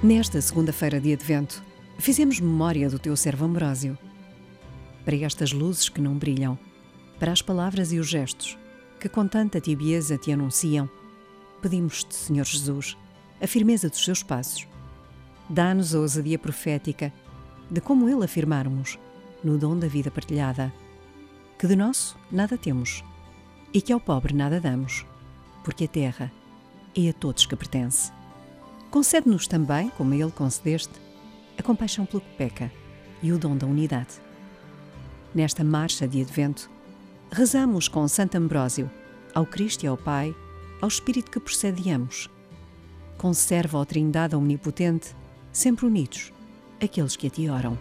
Nesta segunda-feira de Advento, fizemos memória do teu servo Ambrósio. Para estas luzes que não brilham, para as palavras e os gestos que com tanta tibieza te anunciam, pedimos-te, Senhor Jesus, a firmeza dos seus passos. Dá-nos a ousadia profética de como ele afirmarmos no dom da vida partilhada, que de nosso nada temos e que ao pobre nada damos, porque a terra é a todos que pertence. Concede-nos também, como a Ele concedeste, a compaixão pelo que peca e o dom da unidade. Nesta marcha de Advento, rezamos com Santo Ambrósio, ao Cristo e ao Pai, ao Espírito que procediamos. Conserva, ó Trindade Omnipotente, sempre unidos, aqueles que a ti oram.